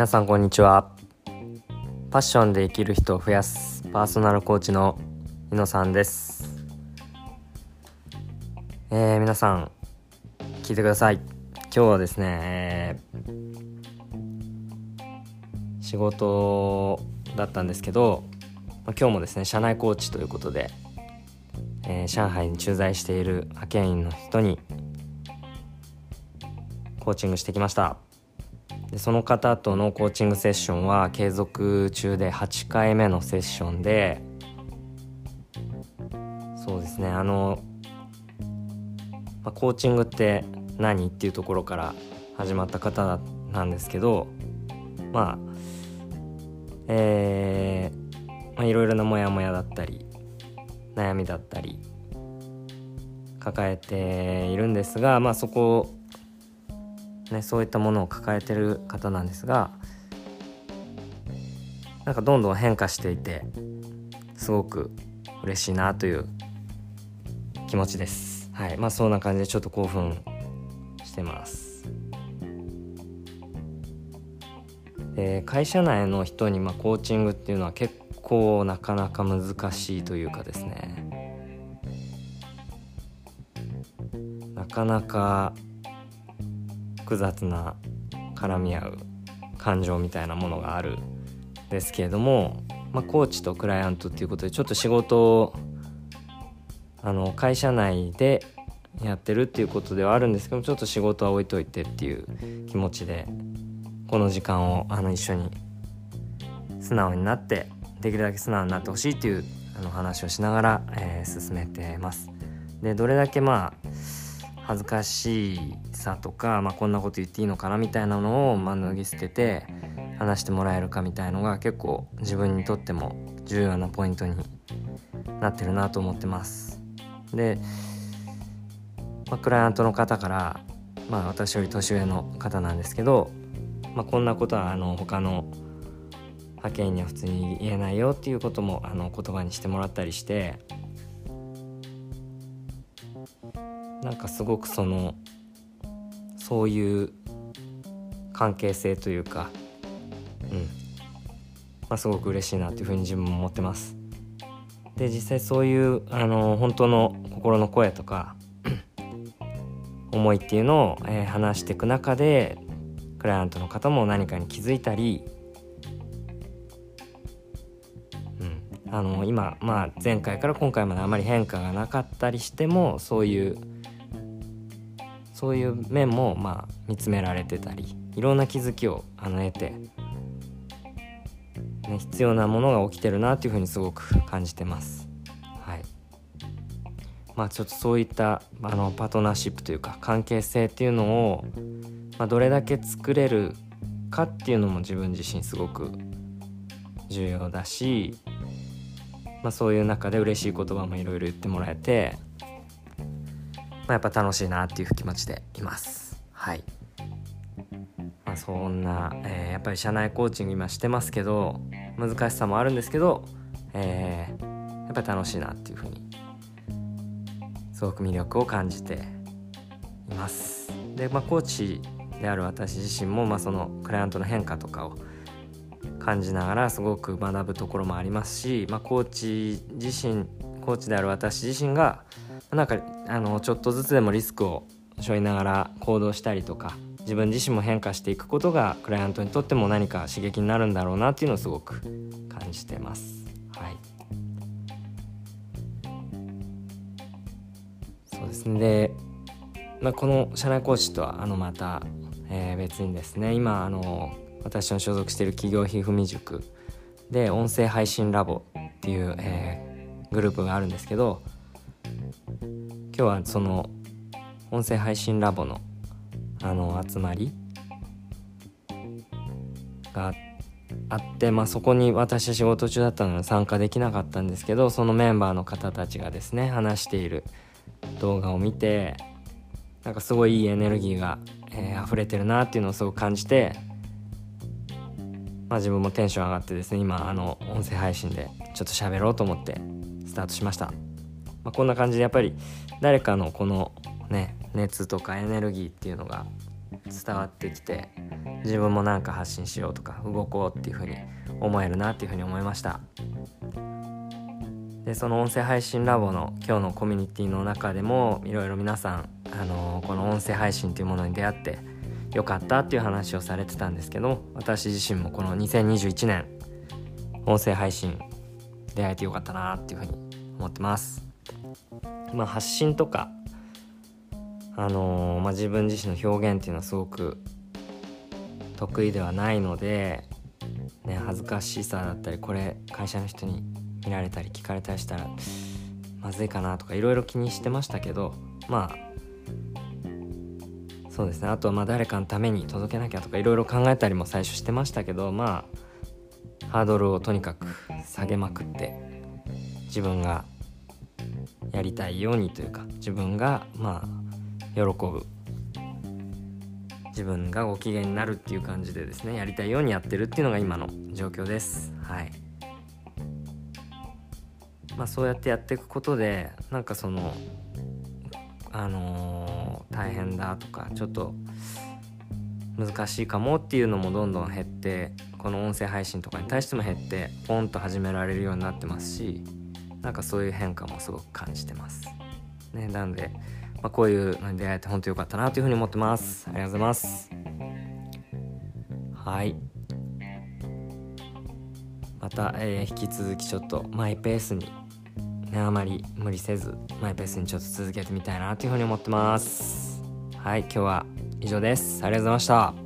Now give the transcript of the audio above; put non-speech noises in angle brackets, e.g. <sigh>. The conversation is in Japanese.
皆さんこんにちは。パッションで生きる人を増やすパーソナルコーチの井野さんです。えー、皆さん聞いてください。今日はですね、えー、仕事だったんですけど、今日もですね社内コーチということで、えー、上海に駐在している派遣員の人にコーチングしてきました。でその方とのコーチングセッションは継続中で8回目のセッションでそうですねあの、まあ、コーチングって何っていうところから始まった方なんですけどまあえー、まあ、いろいろなモヤモヤだったり悩みだったり抱えているんですが、まあ、そこね、そういったものを抱えてる方なんですがなんかどんどん変化していてすごく嬉しいなという気持ちです。はい、まあそんな感じでちょっと興奮してます。で会社内の人にまあコーチングっていうのは結構なかなか難しいというかですねなかなか複雑な絡み合う感情みたいなものがあるんですけれども、まあ、コーチとクライアントっていうことでちょっと仕事をあの会社内でやってるっていうことではあるんですけどちょっと仕事は置いといてっていう気持ちでこの時間をあの一緒に素直になってできるだけ素直になってほしいっていうあの話をしながら、えー、進めてます。でどれだけまあ恥ずかしさとか、まあ、こんなこと言っていいのかなみたいなのを、まあ、脱ぎ捨てて話してもらえるかみたいのが結構自分にとっても重要なポイントになってるなと思ってます。で、まあ、クライアントの方から、まあ、私より年上の方なんですけど、まあ、こんなことはあの他の派遣には普通に言えないよっていうこともあの言葉にしてもらったりしてなんかすごくそのそういう関係性というかうん。まあすごく嬉しいなというふうに自分も思ってます。で実際そういうあの本当の心の声とか <clears throat> 思いっていうのを、えー、話していく中でクライアントの方も何かに気づいたり、うん、あの今、まあ、前回から今回まであまり変化がなかったりしてもそういうそういう面もまあ見つめられてたりいろんな気づきをあの得て、ね、必要なものが起きてるなというふうにすごく感じてます。はいまあ、ちょっとそういったあのパートナーシップというか関係性っていうのを、まあ、どれだけ作れるかっていうのも自分自身すごく重要だし、まあ、そういう中で嬉しい言葉もいろいろ言ってもらえてまあ、やっぱ楽しいなっていう気持ちでいます。はい。まあ、そんな、えー、やっぱり社内コーチング今してますけど難しさもあるんですけど、えー、やっぱり楽しいなっていうふうにすごく魅力を感じています。で、まあ、コーチである私自身も、まあ、そのクライアントの変化とかを感じながらすごく学ぶところもありますし、まあ、コーチ自身コーチである私自身がなんかあのちょっとずつでもリスクを背負いながら行動したりとか自分自身も変化していくことがクライアントにとっても何か刺激になるんだろうなっていうのをすごく感じてます。はい、そうですねで、まあ、この社内コーチとはあのまた、えー、別にですね今あの私の所属している企業ひふみ塾で音声配信ラボっていう、えー、グループがあるんですけど今日はその音声配信ラボのあの集まりがあって、まあ、そこに私は仕事中だったので参加できなかったんですけどそのメンバーの方たちがですね話している動画を見てなんかすごいいいエネルギーが、えー、溢れてるなっていうのをすごく感じて、まあ、自分もテンション上がってですね今あの音声配信でちょっと喋ろうと思ってスタートしました。まあ、こんな感じでやっぱり誰かのこのね熱とかエネルギーっていうのが伝わってきて自分もなんか発信しようとか動こうっていうふうに思えるなっていうふうに思いました。でその音声配信ラボの今日のコミュニティの中でもいろいろ皆さん、あのー、この音声配信というものに出会ってよかったっていう話をされてたんですけど私自身もこの2021年音声配信出会えてよかったなっていうふうに思ってます。まあ発信とかあのー、まあ、自分自身の表現っていうのはすごく得意ではないので、ね、恥ずかしさだったりこれ会社の人に見られたり聞かれたりしたらまずいかなとかいろいろ気にしてましたけどまあそうですね。あとはまあ誰かのために届けなきゃとかいろいろ考えたりも最初してましたけどまあハードルをとにかく下げまくって自分がやりたいようにというか自分がまあ喜ぶ。自分がご機嫌になるっていう感じでですねやりたいようにやってるっていうのが今の状況です。はい。まあそうやってやっていくことでなんかそのあのー、大変だとかちょっと難しいかもっていうのもどんどん減ってこの音声配信とかに対しても減ってポンと始められるようになってますしなんかそういう変化もすごく感じてます。ねなのでまあ、こういうのに出会えて本当良かったなというふうに思ってます。ありがとうございます。はい。また、えー、引き続きちょっとマイペースにねあまり無理せずマイペースにちょっと続けてみたいなというふうに思ってます。はい今日は以上です。ありがとうございました。